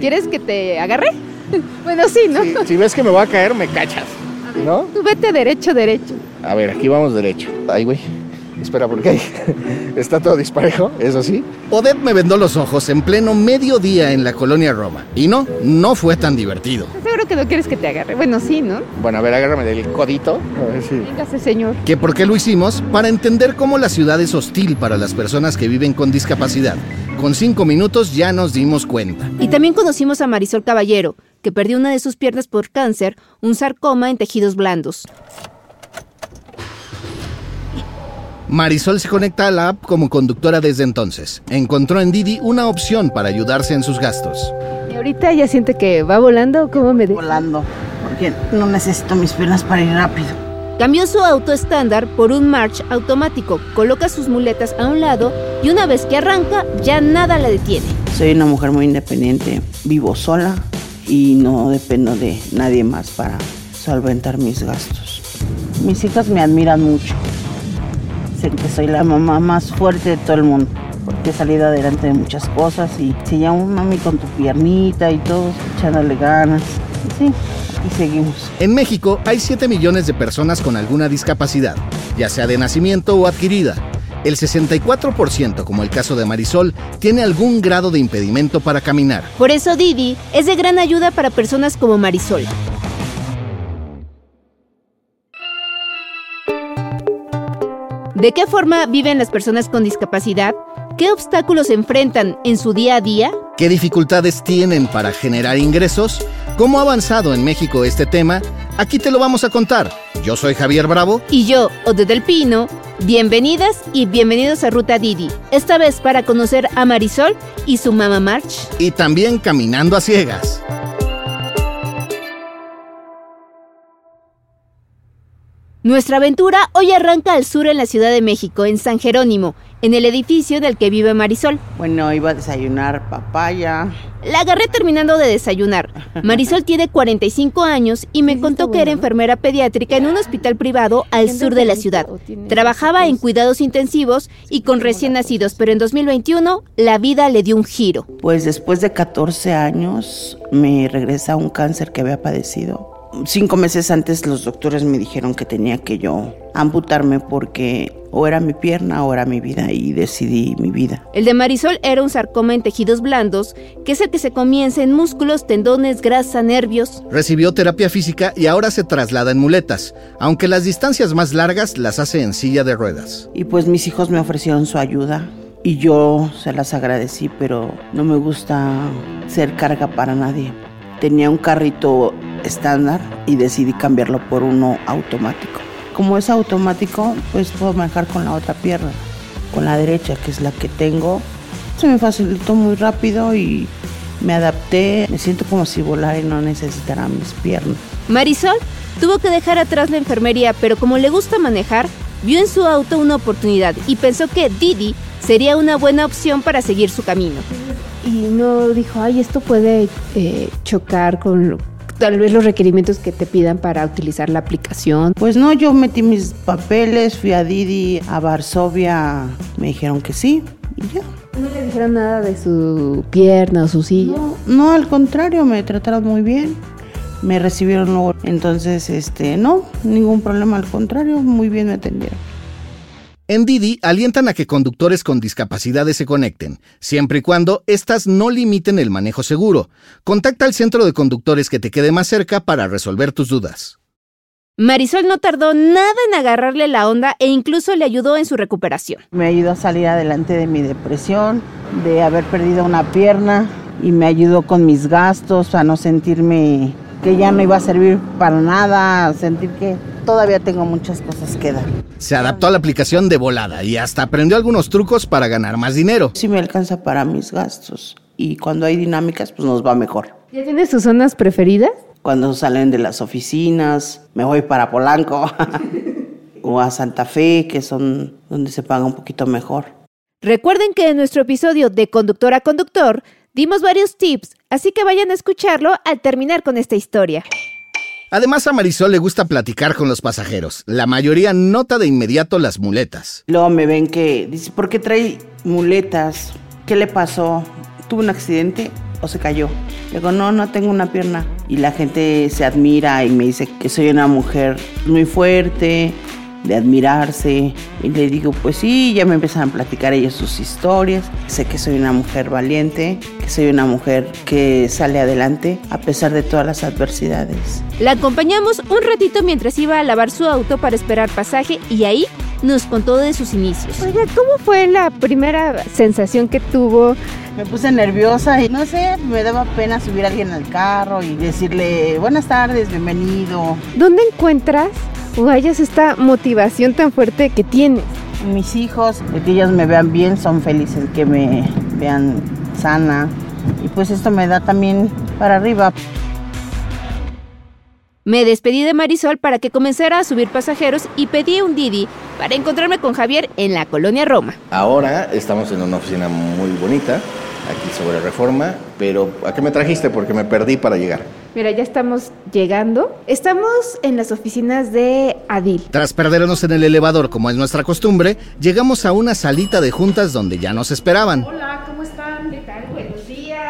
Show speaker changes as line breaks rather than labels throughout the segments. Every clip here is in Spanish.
¿Quieres que te agarre? bueno, sí, ¿no?
Si ves que me voy a caer, me cachas. ¿No?
Tú vete derecho, derecho.
A ver, aquí vamos derecho. Ay, güey. Espera, porque ahí está todo disparejo, eso sí.
Odette me vendó los ojos en pleno mediodía en la colonia Roma. Y no, no fue tan divertido.
Seguro que no quieres que te agarre. Bueno, sí, ¿no?
Bueno, a ver, agárrame del codito. A ver si...
Véngase, señor.
¿Que por qué lo hicimos? Para entender cómo la ciudad es hostil para las personas que viven con discapacidad. Con cinco minutos ya nos dimos cuenta.
Y también conocimos a Marisol Caballero, que perdió una de sus piernas por cáncer, un sarcoma en tejidos blandos.
Marisol se conecta a la app como conductora desde entonces. Encontró en Didi una opción para ayudarse en sus gastos.
¿Y ahorita ya siente que va volando cómo me de...
Volando, porque no necesito mis piernas para ir rápido.
Cambió su auto estándar por un March automático, coloca sus muletas a un lado y una vez que arranca ya nada la detiene.
Soy una mujer muy independiente, vivo sola y no dependo de nadie más para solventar mis gastos. Mis hijas me admiran mucho. Dicen que soy la mamá más fuerte de todo el mundo, porque he salido adelante de muchas cosas y se llama mami con tu piernita y todo, echándole ganas. Y sí, y seguimos.
En México hay 7 millones de personas con alguna discapacidad, ya sea de nacimiento o adquirida. El 64%, como el caso de Marisol, tiene algún grado de impedimento para caminar.
Por eso Didi es de gran ayuda para personas como Marisol. ¿De qué forma viven las personas con discapacidad? ¿Qué obstáculos enfrentan en su día a día?
¿Qué dificultades tienen para generar ingresos? ¿Cómo ha avanzado en México este tema? Aquí te lo vamos a contar. Yo soy Javier Bravo.
Y yo, Ode del Pino. Bienvenidas y bienvenidos a Ruta Didi. Esta vez para conocer a Marisol y su mamá March.
Y también Caminando a Ciegas.
Nuestra aventura hoy arranca al sur en la Ciudad de México, en San Jerónimo, en el edificio en el que vive Marisol.
Bueno, iba a desayunar papaya.
La agarré terminando de desayunar. Marisol tiene 45 años y me contó que era enfermera pediátrica en un hospital privado al sur de la ciudad. Trabajaba en cuidados intensivos y con recién nacidos, pero en 2021 la vida le dio un giro.
Pues después de 14 años me regresa un cáncer que había padecido. Cinco meses antes los doctores me dijeron que tenía que yo amputarme porque o era mi pierna o era mi vida y decidí mi vida.
El de Marisol era un sarcoma en tejidos blandos, que es el que se comienza en músculos, tendones, grasa, nervios.
Recibió terapia física y ahora se traslada en muletas, aunque las distancias más largas las hace en silla de ruedas.
Y pues mis hijos me ofrecieron su ayuda y yo se las agradecí, pero no me gusta ser carga para nadie. Tenía un carrito estándar y decidí cambiarlo por uno automático. Como es automático, pues puedo manejar con la otra pierna, con la derecha, que es la que tengo. Se me facilitó muy rápido y me adapté. Me siento como si volara y no necesitara mis piernas.
Marisol tuvo que dejar atrás la enfermería, pero como le gusta manejar, vio en su auto una oportunidad y pensó que Didi sería una buena opción para seguir su camino.
Y no dijo, ay, esto puede eh, chocar con lo- tal vez los requerimientos que te pidan para utilizar la aplicación.
Pues no, yo metí mis papeles, fui a Didi, a Varsovia, me dijeron que sí y ya.
No le dijeron nada de su pierna o su silla.
No, no, al contrario, me trataron muy bien. Me recibieron luego. Entonces, este, no, ningún problema, al contrario, muy bien me atendieron.
En Didi alientan a que conductores con discapacidades se conecten, siempre y cuando éstas no limiten el manejo seguro. Contacta al centro de conductores que te quede más cerca para resolver tus dudas.
Marisol no tardó nada en agarrarle la onda e incluso le ayudó en su recuperación.
Me ayudó a salir adelante de mi depresión, de haber perdido una pierna y me ayudó con mis gastos, a no sentirme que ya no iba a servir para nada, a sentir que todavía tengo muchas cosas que dar.
Se adaptó a la aplicación de volada y hasta aprendió algunos trucos para ganar más dinero.
Sí me alcanza para mis gastos y cuando hay dinámicas pues nos va mejor.
¿Ya tienes tus zonas preferidas?
Cuando salen de las oficinas, me voy para Polanco o a Santa Fe, que son donde se paga un poquito mejor.
Recuerden que en nuestro episodio de Conductor a Conductor dimos varios tips, así que vayan a escucharlo al terminar con esta historia.
Además a Marisol le gusta platicar con los pasajeros. La mayoría nota de inmediato las muletas.
Luego me ven que dice, ¿por qué trae muletas? ¿Qué le pasó? ¿Tuvo un accidente? o se cayó. Le digo, no, no tengo una pierna. Y la gente se admira y me dice que soy una mujer muy fuerte, de admirarse. Y le digo, pues sí, ya me empiezan a platicar ellos sus historias. Sé que soy una mujer valiente, que soy una mujer que sale adelante a pesar de todas las adversidades.
La acompañamos un ratito mientras iba a lavar su auto para esperar pasaje y ahí nos contó de sus inicios.
Oiga, ¿cómo fue la primera sensación que tuvo?
Me puse nerviosa y no sé, me daba pena subir a alguien al carro y decirle buenas tardes, bienvenido.
¿Dónde encuentras o hayas esta motivación tan fuerte que tienes?
Mis hijos, de que ellos me vean bien, son felices que me vean sana y pues esto me da también para arriba.
Me despedí de Marisol para que comenzara a subir pasajeros y pedí un Didi para encontrarme con Javier en la colonia Roma.
Ahora estamos en una oficina muy bonita, aquí sobre Reforma, pero ¿a qué me trajiste? Porque me perdí para llegar.
Mira, ya estamos llegando. Estamos en las oficinas de Adil.
Tras perdernos en el elevador como es nuestra costumbre, llegamos a una salita de juntas donde ya nos esperaban.
Hola, ¿cómo están? ¿Qué tal? Buenos días.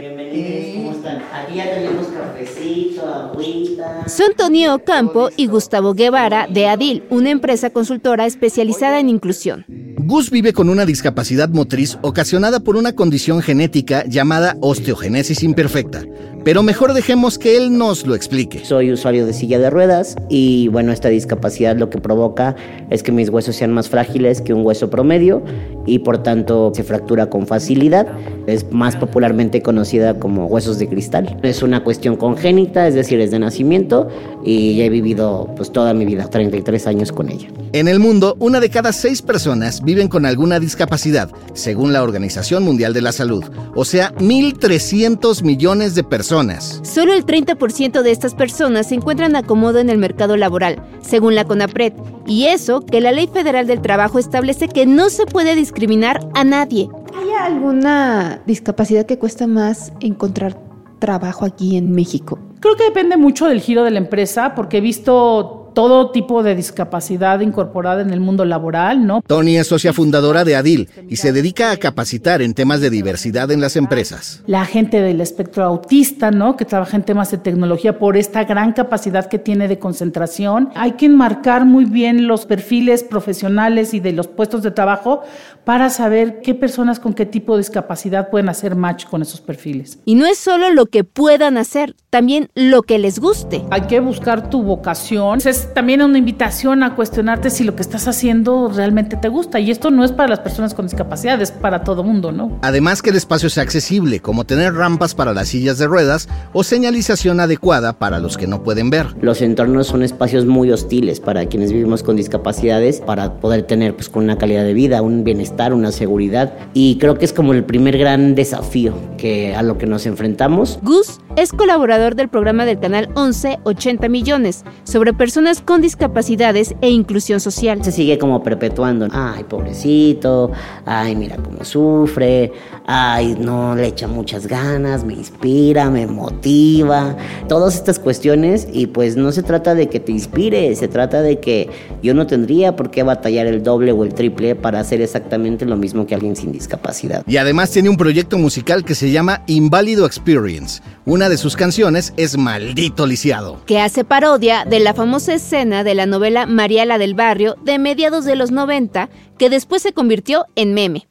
Bienvenidos, ¿cómo están? Aquí ya tenemos cafecito, agüita.
Son Tonio Ocampo y Gustavo Guevara de Adil, una empresa consultora especializada en inclusión.
Gus vive con una discapacidad motriz ocasionada por una condición genética llamada osteogenesis imperfecta, pero mejor dejemos que él nos lo explique.
Soy usuario de silla de ruedas y bueno, esta discapacidad lo que provoca es que mis huesos sean más frágiles que un hueso promedio y por tanto se fractura con facilidad. Es más popularmente conocida como huesos de cristal. Es una cuestión congénita, es decir, es de nacimiento y he vivido pues toda mi vida, 33 años con ella.
En el mundo, una de cada seis personas viven con alguna discapacidad, según la Organización Mundial de la Salud, o sea, 1.300 millones de personas.
Solo el 30% de estas personas se encuentran acomodo en el mercado laboral, según la CONAPRED, y eso que la Ley Federal del Trabajo establece que no se puede discriminar a nadie.
¿Hay alguna discapacidad que cuesta más encontrar trabajo aquí en México?
Creo que depende mucho del giro de la empresa, porque he visto todo tipo de discapacidad incorporada en el mundo laboral, ¿no?
Tony es socia fundadora de Adil y se dedica a capacitar en temas de diversidad en las empresas.
La gente del espectro autista, ¿no? Que trabaja en temas de tecnología por esta gran capacidad que tiene de concentración. Hay que enmarcar muy bien los perfiles profesionales y de los puestos de trabajo para saber qué personas con qué tipo de discapacidad pueden hacer match con esos perfiles.
Y no es solo lo que puedan hacer, también lo que les guste.
Hay que buscar tu vocación. Es también una invitación a cuestionarte si lo que estás haciendo realmente te gusta. Y esto no es para las personas con discapacidad, es para todo mundo, ¿no?
Además que el espacio sea accesible, como tener rampas para las sillas de ruedas o señalización adecuada para los que no pueden ver.
Los entornos son espacios muy hostiles para quienes vivimos con discapacidades, para poder tener pues con una calidad de vida, un bienestar, una seguridad. Y creo que es como el primer gran desafío que a lo que nos enfrentamos.
Gus es colaborador del programa del canal 11 80 millones sobre personas con discapacidades e inclusión social.
Se sigue como perpetuando. Ay, pobrecito. Ay, mira cómo sufre. Ay, no le echa muchas ganas. Me inspira, me motiva. Todas estas cuestiones. Y pues no se trata de que te inspire. Se trata de que yo no tendría por qué batallar el doble o el triple para hacer exactamente lo mismo que alguien sin discapacidad.
Y además tiene un proyecto musical que se llama Inválido Experience. Una de sus canciones es Maldito Lisiado.
Que hace parodia de la famosa escena de la novela María la del Barrio de mediados de los 90, que después se convirtió en meme.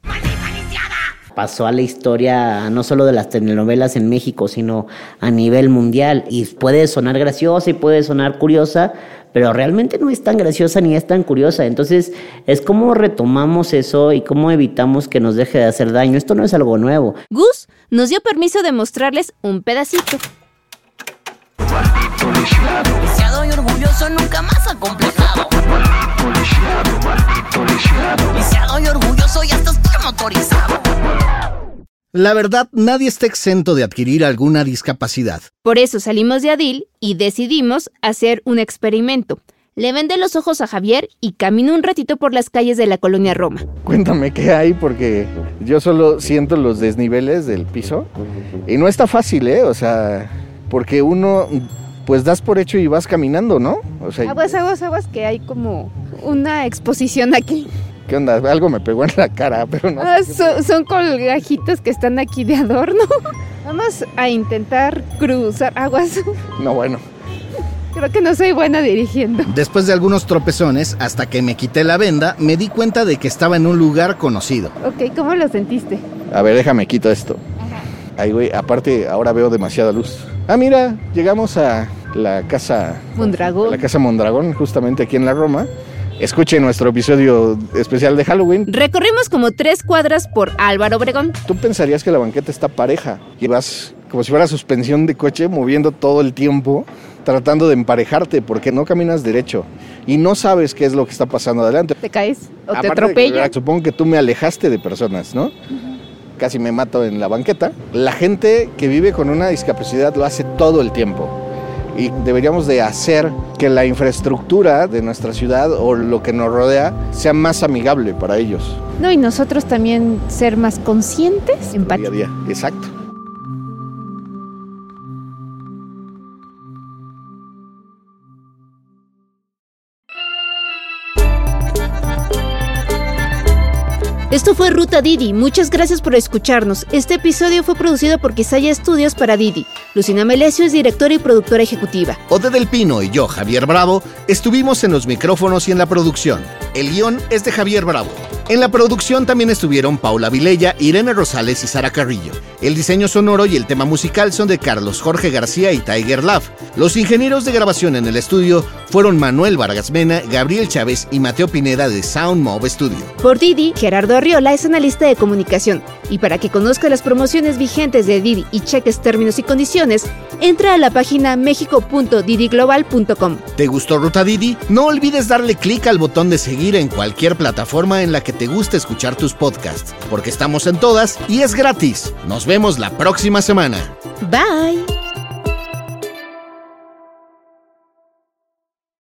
Pasó a la historia no solo de las telenovelas en México, sino a nivel mundial. Y puede sonar graciosa y puede sonar curiosa, pero realmente no es tan graciosa ni es tan curiosa. Entonces, es como retomamos eso y cómo evitamos que nos deje de hacer daño. Esto no es algo nuevo.
Gus nos dio permiso de mostrarles un pedacito.
Y orgulloso, nunca más acomplejado. Lisiado y orgulloso, ya hasta estoy motorizado.
La verdad, nadie está exento de adquirir alguna discapacidad.
Por eso salimos de Adil y decidimos hacer un experimento. Le vendé los ojos a Javier y caminó un ratito por las calles de la colonia Roma.
Cuéntame qué hay, porque yo solo siento los desniveles del piso. Y no está fácil, ¿eh? O sea, porque uno, pues das por hecho y vas caminando, ¿no? O sea,
Aguas, aguas, aguas, que hay como una exposición aquí.
¿Qué onda? Algo me pegó en la cara, pero no.
Ah, son, son colgajitos que están aquí de adorno. Vamos a intentar cruzar aguas.
No, bueno.
Creo que no soy buena dirigiendo.
Después de algunos tropezones, hasta que me quité la venda, me di cuenta de que estaba en un lugar conocido.
Ok, ¿cómo lo sentiste?
A ver, déjame quito esto. Ay, güey, aparte ahora veo demasiada luz. Ah, mira, llegamos a la casa...
Mondragón.
La casa Mondragón, justamente aquí en la Roma. Escuche nuestro episodio especial de Halloween.
Recorrimos como tres cuadras por Álvaro Obregón.
Tú pensarías que la banqueta está pareja y vas como si fuera suspensión de coche moviendo todo el tiempo tratando de emparejarte porque no caminas derecho y no sabes qué es lo que está pasando adelante.
¿Te caes o te
Aparte
atropellan?
Supongo que tú me alejaste de personas, ¿no? Casi me mato en la banqueta. La gente que vive con una discapacidad lo hace todo el tiempo. Y deberíamos de hacer que la infraestructura de nuestra ciudad o lo que nos rodea sea más amigable para ellos.
No, y nosotros también ser más conscientes, empáticos.
día. Exacto.
Esto fue Ruta Didi. Muchas gracias por escucharnos. Este episodio fue producido por Quisaya Estudios para Didi. Lucina Melesio es directora y productora ejecutiva.
Ode del Pino y yo, Javier Bravo, estuvimos en los micrófonos y en la producción. El guion es de Javier Bravo. En la producción también estuvieron Paula Vilella, Irene Rosales y Sara Carrillo. El diseño sonoro y el tema musical son de Carlos Jorge García y Tiger Love. Los ingenieros de grabación en el estudio fueron Manuel Vargas Mena, Gabriel Chávez y Mateo Pineda de Sound Mob Studio.
Por Didi, Gerardo Arriola es analista de comunicación. Y para que conozca las promociones vigentes de Didi y cheques términos y condiciones, entra a la página mexico.didiglobal.com.
¿Te gustó Ruta Didi? No olvides darle clic al botón de seguir en cualquier plataforma en la que te guste escuchar tus podcasts, porque estamos en todas y es gratis. Nos vemos la próxima semana.
Bye.